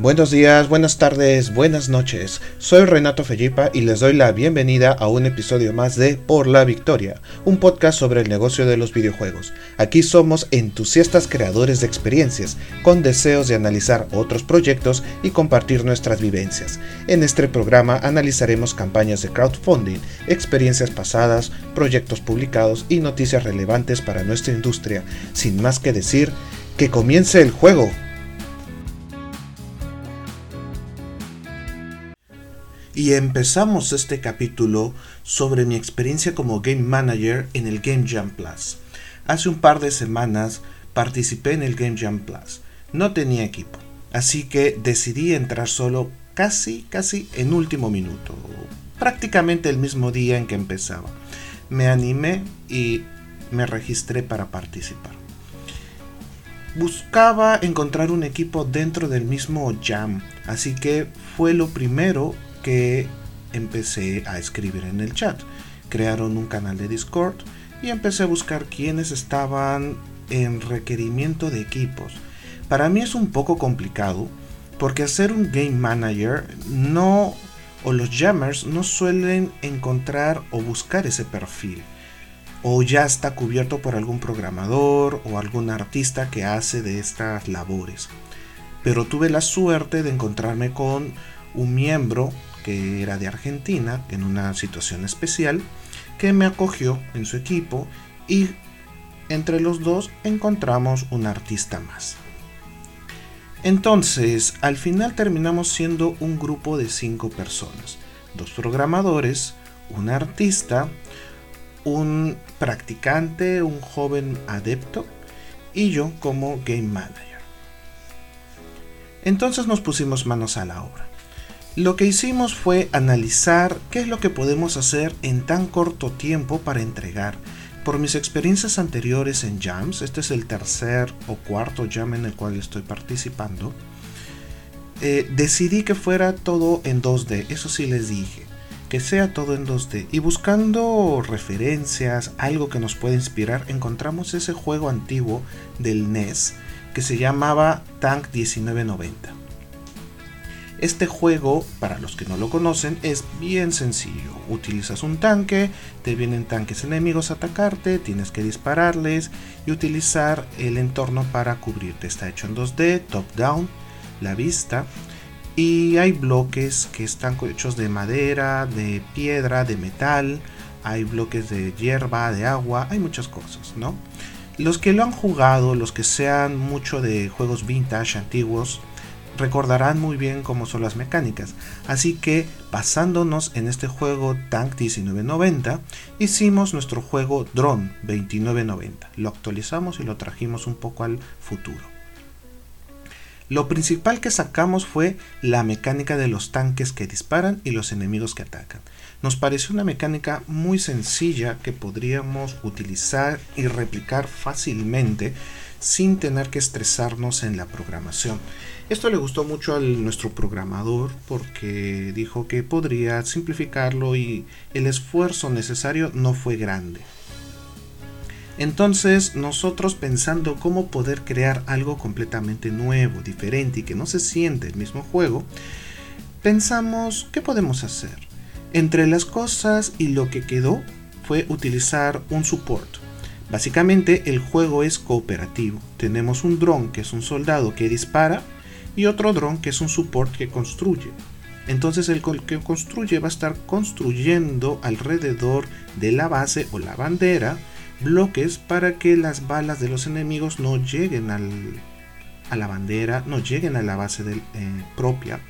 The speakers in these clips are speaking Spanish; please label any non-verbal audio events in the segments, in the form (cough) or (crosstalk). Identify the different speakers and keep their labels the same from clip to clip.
Speaker 1: Buenos días, buenas tardes, buenas noches. Soy Renato Fellipa y les doy la bienvenida a un episodio más de Por la Victoria, un podcast sobre el negocio de los videojuegos. Aquí somos entusiastas creadores de experiencias, con deseos de analizar otros proyectos y compartir nuestras vivencias. En este programa analizaremos campañas de crowdfunding, experiencias pasadas, proyectos publicados y noticias relevantes para nuestra industria. Sin más que decir, que comience el juego. Y empezamos este capítulo sobre mi experiencia como Game Manager en el Game Jam Plus. Hace un par de semanas participé en el Game Jam Plus. No tenía equipo, así que decidí entrar solo casi, casi en último minuto, prácticamente el mismo día en que empezaba. Me animé y me registré para participar. Buscaba encontrar un equipo dentro del mismo Jam, así que fue lo primero empecé a escribir en el chat. Crearon un canal de Discord y empecé a buscar quienes estaban en requerimiento de equipos. Para mí es un poco complicado porque hacer un game manager no o los jammers no suelen encontrar o buscar ese perfil o ya está cubierto por algún programador o algún artista que hace de estas labores. Pero tuve la suerte de encontrarme con un miembro que era de Argentina, en una situación especial, que me acogió en su equipo y entre los dos encontramos un artista más. Entonces, al final terminamos siendo un grupo de cinco personas, dos programadores, un artista, un practicante, un joven adepto y yo como game manager. Entonces nos pusimos manos a la obra. Lo que hicimos fue analizar qué es lo que podemos hacer en tan corto tiempo para entregar. Por mis experiencias anteriores en jams, este es el tercer o cuarto jam en el cual estoy participando, eh, decidí que fuera todo en 2D, eso sí les dije, que sea todo en 2D. Y buscando referencias, algo que nos pueda inspirar, encontramos ese juego antiguo del NES que se llamaba Tank 1990. Este juego, para los que no lo conocen, es bien sencillo. Utilizas un tanque, te vienen tanques enemigos a atacarte, tienes que dispararles y utilizar el entorno para cubrirte. Está hecho en 2D, top down, la vista. Y hay bloques que están hechos de madera, de piedra, de metal. Hay bloques de hierba, de agua, hay muchas cosas, ¿no? Los que lo han jugado, los que sean mucho de juegos vintage antiguos, recordarán muy bien cómo son las mecánicas. Así que basándonos en este juego Tank 1990, hicimos nuestro juego Drone 2990. Lo actualizamos y lo trajimos un poco al futuro. Lo principal que sacamos fue la mecánica de los tanques que disparan y los enemigos que atacan. Nos pareció una mecánica muy sencilla que podríamos utilizar y replicar fácilmente sin tener que estresarnos en la programación. Esto le gustó mucho a nuestro programador porque dijo que podría simplificarlo y el esfuerzo necesario no fue grande. Entonces nosotros pensando cómo poder crear algo completamente nuevo, diferente y que no se siente el mismo juego, pensamos qué podemos hacer. Entre las cosas y lo que quedó fue utilizar un support Básicamente el juego es cooperativo. Tenemos un dron que es un soldado que dispara y otro dron que es un support que construye. Entonces el que construye va a estar construyendo alrededor de la base o la bandera bloques para que las balas de los enemigos no lleguen a la bandera, no lleguen a la base eh, propia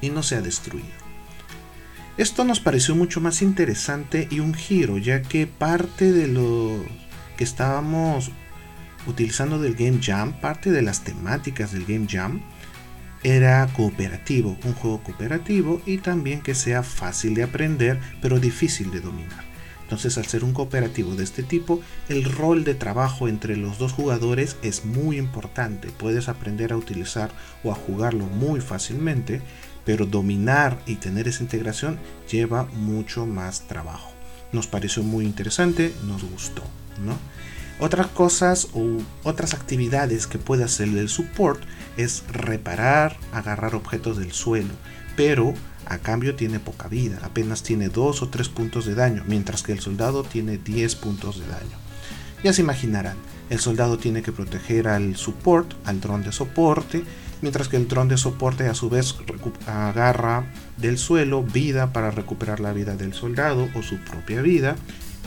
Speaker 1: y no sea destruida. Esto nos pareció mucho más interesante y un giro, ya que parte de lo que estábamos utilizando del Game Jam, parte de las temáticas del Game Jam, era cooperativo, un juego cooperativo y también que sea fácil de aprender pero difícil de dominar. Entonces al ser un cooperativo de este tipo, el rol de trabajo entre los dos jugadores es muy importante. Puedes aprender a utilizar o a jugarlo muy fácilmente pero dominar y tener esa integración lleva mucho más trabajo. Nos pareció muy interesante, nos gustó, ¿no? Otras cosas u otras actividades que puede hacer el support es reparar, agarrar objetos del suelo, pero a cambio tiene poca vida, apenas tiene 2 o 3 puntos de daño, mientras que el soldado tiene 10 puntos de daño. Ya se imaginarán, el soldado tiene que proteger al support, al dron de soporte, mientras que el dron de soporte a su vez agarra del suelo vida para recuperar la vida del soldado o su propia vida,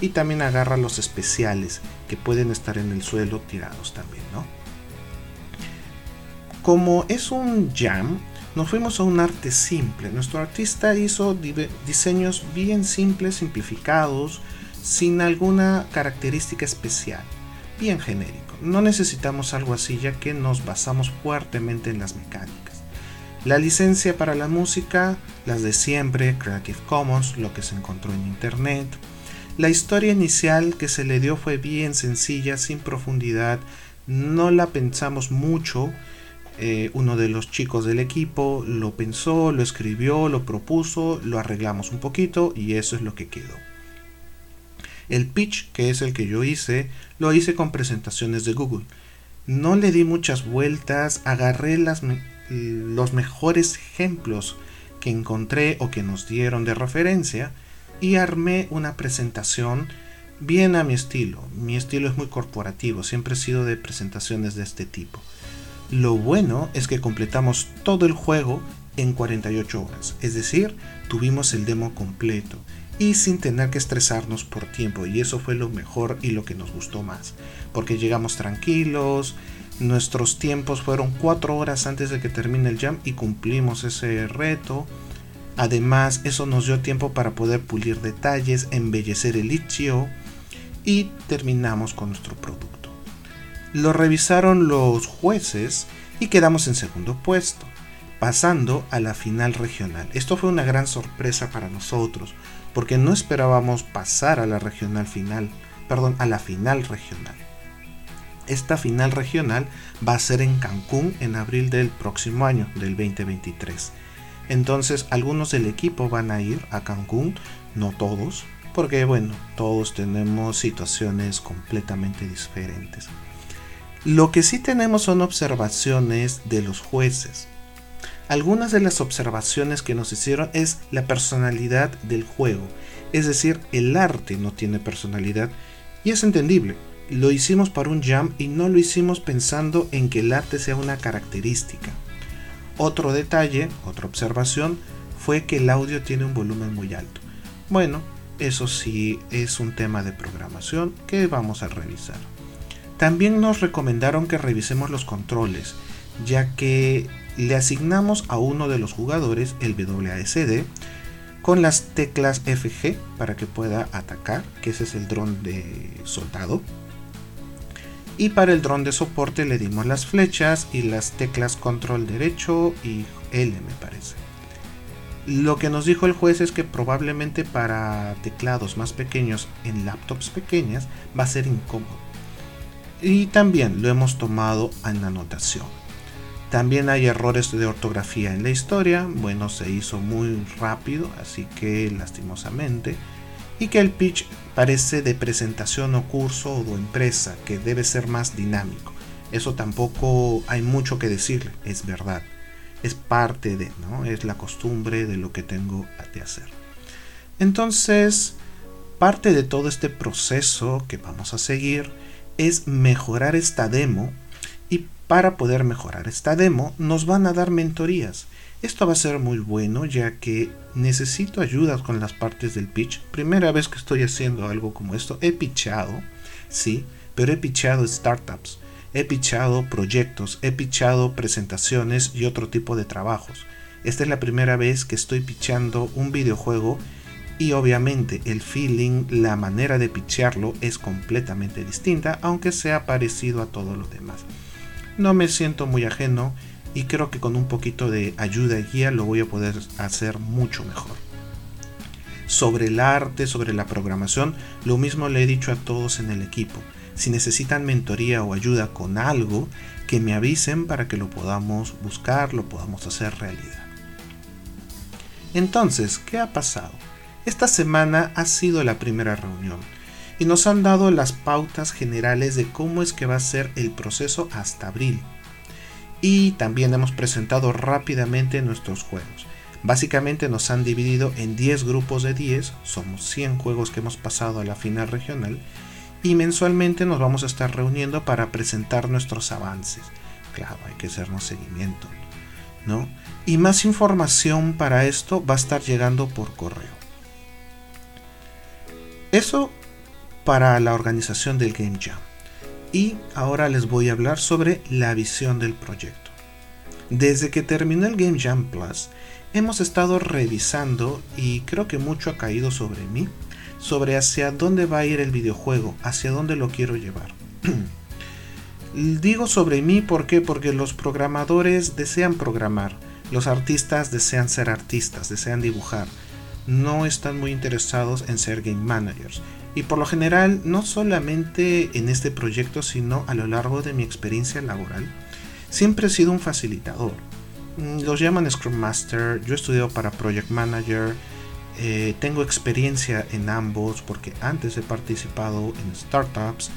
Speaker 1: y también agarra los especiales que pueden estar en el suelo tirados también, ¿no? Como es un jam, nos fuimos a un arte simple. Nuestro artista hizo diseños bien simples, simplificados, sin alguna característica especial, bien genérico. No necesitamos algo así ya que nos basamos fuertemente en las mecánicas. La licencia para la música, las de siempre, Creative Commons, lo que se encontró en internet. La historia inicial que se le dio fue bien sencilla, sin profundidad, no la pensamos mucho, eh, uno de los chicos del equipo lo pensó, lo escribió, lo propuso, lo arreglamos un poquito y eso es lo que quedó. El pitch, que es el que yo hice, lo hice con presentaciones de Google. No le di muchas vueltas, agarré los mejores ejemplos que encontré o que nos dieron de referencia y armé una presentación bien a mi estilo. Mi estilo es muy corporativo, siempre he sido de presentaciones de este tipo. Lo bueno es que completamos todo el juego en 48 horas, es decir, tuvimos el demo completo y sin tener que estresarnos por tiempo y eso fue lo mejor y lo que nos gustó más, porque llegamos tranquilos, nuestros tiempos fueron 4 horas antes de que termine el jam y cumplimos ese reto. Además, eso nos dio tiempo para poder pulir detalles, embellecer el itch.io y terminamos con nuestro producto. Lo revisaron los jueces y quedamos en segundo puesto, pasando a la final regional. Esto fue una gran sorpresa para nosotros, porque no esperábamos pasar a la regional final, perdón, a la final regional. Esta final regional va a ser en Cancún en abril del próximo año, del 2023. Entonces algunos del equipo van a ir a Cancún, no todos, porque bueno, todos tenemos situaciones completamente diferentes. Lo que sí tenemos son observaciones de los jueces. Algunas de las observaciones que nos hicieron es la personalidad del juego, es decir, el arte no tiene personalidad y es entendible. Lo hicimos para un jam y no lo hicimos pensando en que el arte sea una característica. Otro detalle, otra observación, fue que el audio tiene un volumen muy alto. Bueno, eso sí es un tema de programación que vamos a revisar. También nos recomendaron que revisemos los controles, ya que le asignamos a uno de los jugadores el WASD con las teclas FG para que pueda atacar, que ese es el dron de soldado. Y para el dron de soporte le dimos las flechas y las teclas control derecho y L me parece. Lo que nos dijo el juez es que probablemente para teclados más pequeños en laptops pequeñas va a ser incómodo y también lo hemos tomado en anotación. También hay errores de ortografía en la historia, bueno, se hizo muy rápido, así que lastimosamente, y que el pitch parece de presentación o curso o empresa, que debe ser más dinámico. Eso tampoco hay mucho que decirle, es verdad. Es parte de, ¿no? Es la costumbre de lo que tengo de hacer. Entonces, parte de todo este proceso que vamos a seguir es mejorar esta demo y para poder mejorar esta demo nos van a dar mentorías. Esto va a ser muy bueno ya que necesito ayuda con las partes del pitch. Primera vez que estoy haciendo algo como esto. He pitchado, sí, pero he pitchado startups, he pitchado proyectos, he pitchado presentaciones y otro tipo de trabajos. Esta es la primera vez que estoy pitchando un videojuego y obviamente el feeling, la manera de pitcharlo es completamente distinta, aunque sea parecido a todo lo demás. No me siento muy ajeno y creo que con un poquito de ayuda y guía lo voy a poder hacer mucho mejor. Sobre el arte, sobre la programación, lo mismo le he dicho a todos en el equipo. Si necesitan mentoría o ayuda con algo, que me avisen para que lo podamos buscar, lo podamos hacer realidad. Entonces, ¿qué ha pasado? Esta semana ha sido la primera reunión nos han dado las pautas generales de cómo es que va a ser el proceso hasta abril. Y también hemos presentado rápidamente nuestros juegos. Básicamente nos han dividido en 10 grupos de 10, somos 100 juegos que hemos pasado a la final regional y mensualmente nos vamos a estar reuniendo para presentar nuestros avances. Claro, hay que hacernos seguimiento, ¿no? Y más información para esto va a estar llegando por correo. Eso para la organización del Game Jam. Y ahora les voy a hablar sobre la visión del proyecto. Desde que terminó el Game Jam Plus, hemos estado revisando y creo que mucho ha caído sobre mí, sobre hacia dónde va a ir el videojuego, hacia dónde lo quiero llevar. (clears throat) Digo sobre mí ¿por porque los programadores desean programar, los artistas desean ser artistas, desean dibujar, no están muy interesados en ser game managers. Y por lo general, no solamente en este proyecto, sino a lo largo de mi experiencia laboral, siempre he sido un facilitador. Mm, los llaman Scrum Master, yo he estudiado para Project Manager, eh, tengo experiencia en ambos porque antes he participado en startups,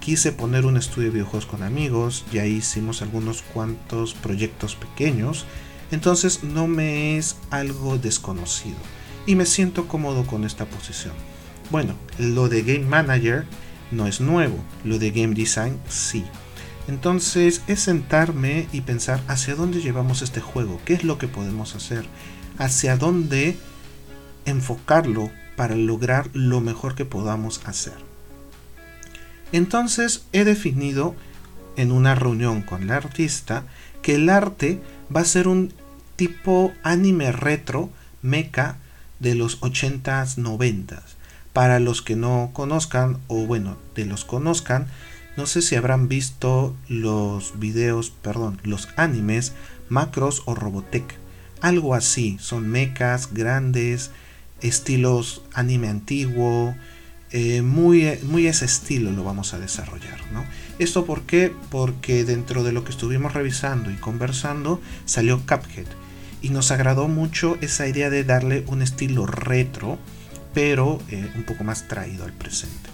Speaker 1: quise poner un estudio de videojuegos con amigos, y ahí hicimos algunos cuantos proyectos pequeños, entonces no me es algo desconocido y me siento cómodo con esta posición. Bueno, lo de Game Manager no es nuevo, lo de Game Design sí. Entonces es sentarme y pensar hacia dónde llevamos este juego, qué es lo que podemos hacer, hacia dónde enfocarlo para lograr lo mejor que podamos hacer. Entonces he definido en una reunión con la artista que el arte va a ser un tipo anime retro, mecha de los 80s, 90s. Para los que no conozcan, o bueno, de los conozcan, no sé si habrán visto los videos, perdón, los animes Macros o Robotech. Algo así, son mechas grandes, estilos anime antiguo, eh, muy, muy ese estilo lo vamos a desarrollar. ¿no? ¿Esto por qué? Porque dentro de lo que estuvimos revisando y conversando salió Cuphead y nos agradó mucho esa idea de darle un estilo retro, pero eh, un poco más traído al presente.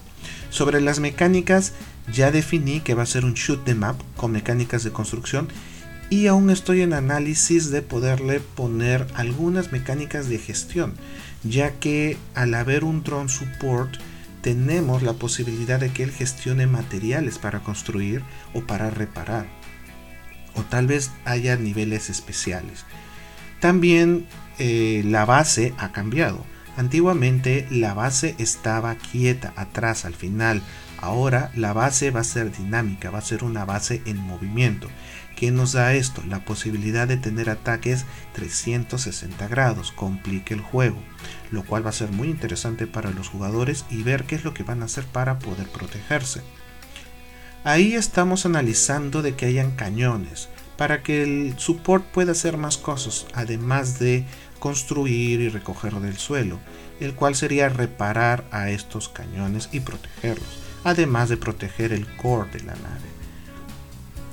Speaker 1: Sobre las mecánicas, ya definí que va a ser un shoot de map con mecánicas de construcción y aún estoy en análisis de poderle poner algunas mecánicas de gestión, ya que al haber un drone support tenemos la posibilidad de que él gestione materiales para construir o para reparar, o tal vez haya niveles especiales. También eh, la base ha cambiado. Antiguamente la base estaba quieta atrás al final. Ahora la base va a ser dinámica, va a ser una base en movimiento. ¿Qué nos da esto? La posibilidad de tener ataques 360 grados, complique el juego, lo cual va a ser muy interesante para los jugadores y ver qué es lo que van a hacer para poder protegerse. Ahí estamos analizando de que hayan cañones, para que el support pueda hacer más cosas, además de construir y recoger del suelo, el cual sería reparar a estos cañones y protegerlos, además de proteger el core de la nave.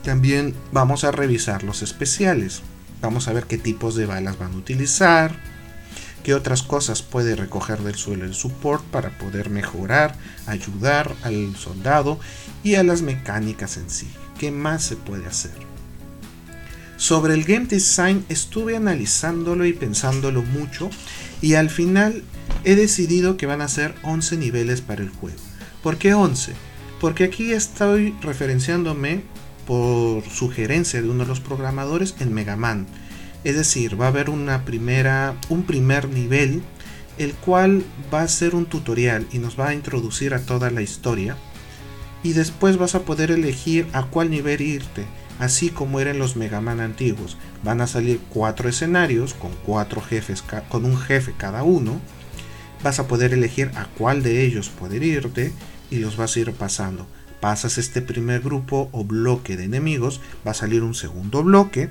Speaker 1: También vamos a revisar los especiales, vamos a ver qué tipos de balas van a utilizar, qué otras cosas puede recoger del suelo el support para poder mejorar, ayudar al soldado y a las mecánicas en sí, qué más se puede hacer. Sobre el game design estuve analizándolo y pensándolo mucho y al final he decidido que van a ser 11 niveles para el juego. ¿Por qué 11? Porque aquí estoy referenciándome por sugerencia de uno de los programadores en Mega Man. Es decir, va a haber una primera, un primer nivel, el cual va a ser un tutorial y nos va a introducir a toda la historia. Y después vas a poder elegir a cuál nivel irte así como eran los Mega Man antiguos. Van a salir cuatro escenarios con cuatro jefes, con un jefe cada uno. Vas a poder elegir a cuál de ellos poder irte y los vas a ir pasando. Pasas este primer grupo o bloque de enemigos, va a salir un segundo bloque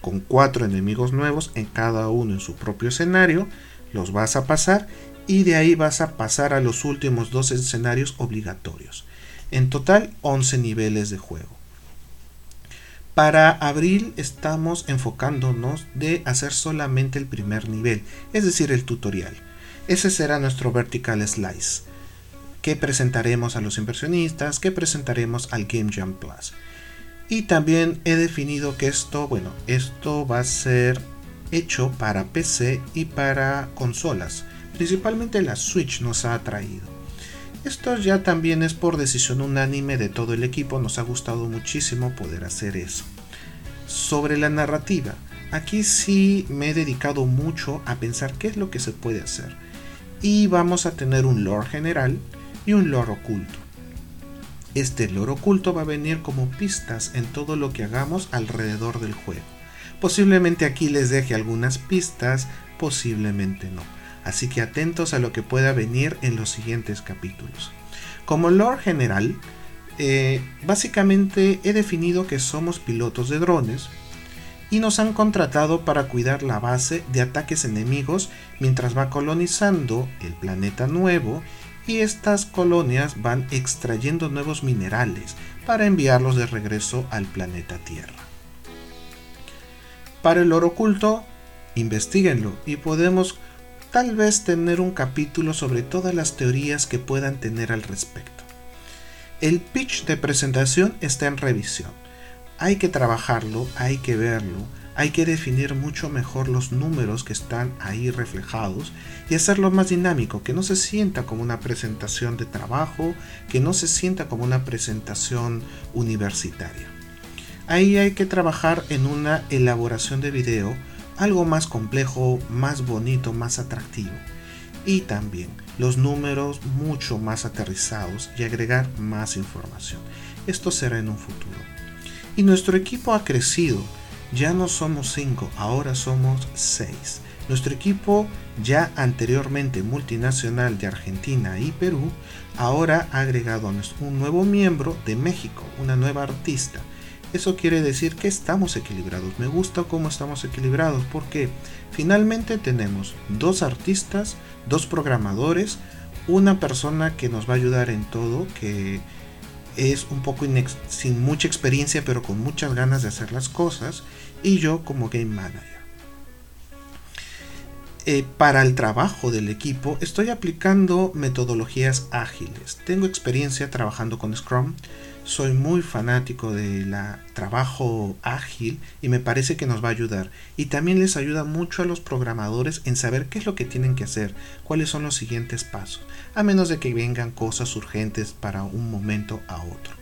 Speaker 1: con cuatro enemigos nuevos en cada uno en su propio escenario. Los vas a pasar y de ahí vas a pasar a los últimos dos escenarios obligatorios. En total 11 niveles de juego. Para abril estamos enfocándonos de hacer solamente el primer nivel, es decir, el tutorial. Ese será nuestro vertical slice. que presentaremos a los inversionistas, que presentaremos al Game Jam Plus. Y también he definido que esto, bueno, esto va a ser hecho para PC y para consolas. Principalmente la Switch nos ha atraído. Esto ya también es por decisión unánime de todo el equipo, nos ha gustado muchísimo poder hacer eso. Sobre la narrativa, aquí sí me he dedicado mucho a pensar qué es lo que se puede hacer. Y vamos a tener un lore general y un lore oculto. Este lore oculto va a venir como pistas en todo lo que hagamos alrededor del juego. Posiblemente aquí les deje algunas pistas, posiblemente no. Así que atentos a lo que pueda venir en los siguientes capítulos. Como lore general, eh, básicamente he definido que somos pilotos de drones y nos han contratado para cuidar la base de ataques enemigos mientras va colonizando el planeta nuevo y estas colonias van extrayendo nuevos minerales para enviarlos de regreso al planeta Tierra. Para el oro oculto, investiguenlo y podemos tal vez tener un capítulo sobre todas las teorías que puedan tener al respecto. El pitch de presentación está en revisión. Hay que trabajarlo, hay que verlo, hay que definir mucho mejor los números que están ahí reflejados y hacerlo más dinámico, que no se sienta como una presentación de trabajo, que no se sienta como una presentación universitaria. Ahí hay que trabajar en una elaboración de video algo más complejo, más bonito, más atractivo. Y también los números mucho más aterrizados y agregar más información. Esto será en un futuro. Y nuestro equipo ha crecido. Ya no somos 5, ahora somos 6. Nuestro equipo, ya anteriormente multinacional de Argentina y Perú, ahora ha agregado un nuevo miembro de México, una nueva artista, eso quiere decir que estamos equilibrados. Me gusta cómo estamos equilibrados porque finalmente tenemos dos artistas, dos programadores, una persona que nos va a ayudar en todo, que es un poco sin mucha experiencia pero con muchas ganas de hacer las cosas, y yo como game manager. Eh, para el trabajo del equipo estoy aplicando metodologías ágiles. Tengo experiencia trabajando con Scrum, soy muy fanático del trabajo ágil y me parece que nos va a ayudar. Y también les ayuda mucho a los programadores en saber qué es lo que tienen que hacer, cuáles son los siguientes pasos, a menos de que vengan cosas urgentes para un momento a otro.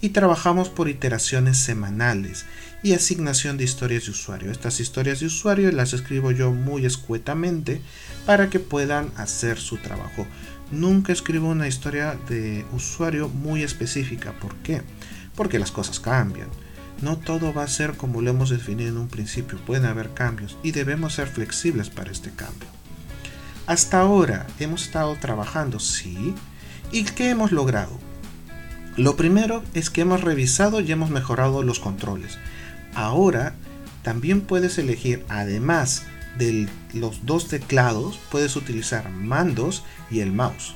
Speaker 1: Y trabajamos por iteraciones semanales y asignación de historias de usuario. Estas historias de usuario las escribo yo muy escuetamente para que puedan hacer su trabajo. Nunca escribo una historia de usuario muy específica. ¿Por qué? Porque las cosas cambian. No todo va a ser como lo hemos definido en un principio. Pueden haber cambios y debemos ser flexibles para este cambio. Hasta ahora hemos estado trabajando, sí. ¿Y qué hemos logrado? Lo primero es que hemos revisado y hemos mejorado los controles. Ahora también puedes elegir, además de los dos teclados puedes utilizar mandos y el mouse.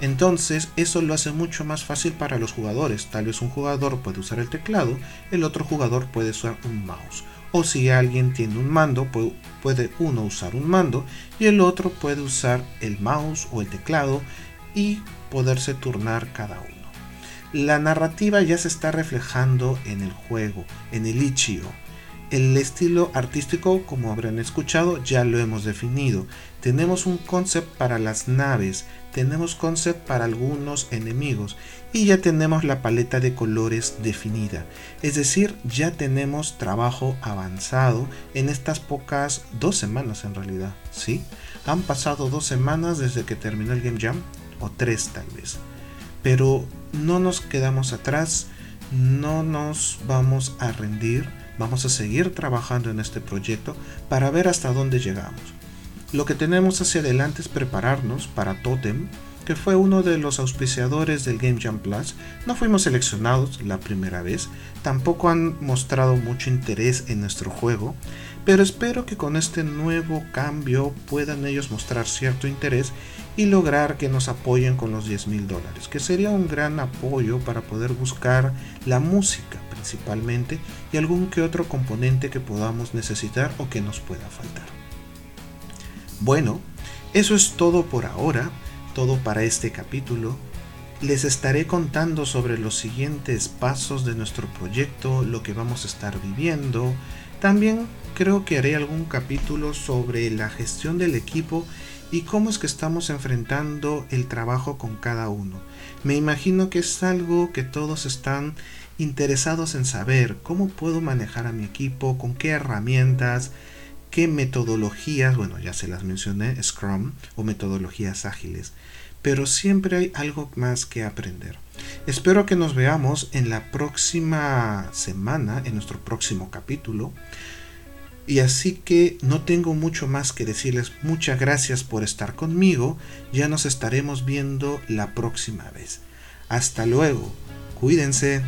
Speaker 1: Entonces eso lo hace mucho más fácil para los jugadores. Tal vez un jugador puede usar el teclado, el otro jugador puede usar un mouse. O si alguien tiene un mando, puede uno usar un mando y el otro puede usar el mouse o el teclado y poderse turnar cada uno. La narrativa ya se está reflejando en el juego, en el Ichio el estilo artístico, como habrán escuchado, ya lo hemos definido. Tenemos un concept para las naves, tenemos concept para algunos enemigos y ya tenemos la paleta de colores definida. Es decir, ya tenemos trabajo avanzado en estas pocas dos semanas en realidad. ¿sí? Han pasado dos semanas desde que terminó el Game Jam, o tres tal vez. Pero no nos quedamos atrás, no nos vamos a rendir Vamos a seguir trabajando en este proyecto para ver hasta dónde llegamos. Lo que tenemos hacia adelante es prepararnos para Totem, que fue uno de los auspiciadores del Game Jam Plus. No fuimos seleccionados la primera vez, tampoco han mostrado mucho interés en nuestro juego, pero espero que con este nuevo cambio puedan ellos mostrar cierto interés y lograr que nos apoyen con los 10 mil dólares, que sería un gran apoyo para poder buscar la música principalmente y algún que otro componente que podamos necesitar o que nos pueda faltar. Bueno, eso es todo por ahora, todo para este capítulo. les estaré contando sobre los siguientes pasos de nuestro proyecto, lo que vamos a estar viviendo. También creo que haré algún capítulo sobre la gestión del equipo y cómo es que estamos enfrentando el trabajo con cada uno. Me imagino que es algo que todos están interesados en saber cómo puedo manejar a mi equipo, con qué herramientas, qué metodologías, bueno, ya se las mencioné, Scrum o metodologías ágiles, pero siempre hay algo más que aprender. Espero que nos veamos en la próxima semana, en nuestro próximo capítulo. Y así que no tengo mucho más que decirles. Muchas gracias por estar conmigo. Ya nos estaremos viendo la próxima vez. Hasta luego. Cuídense.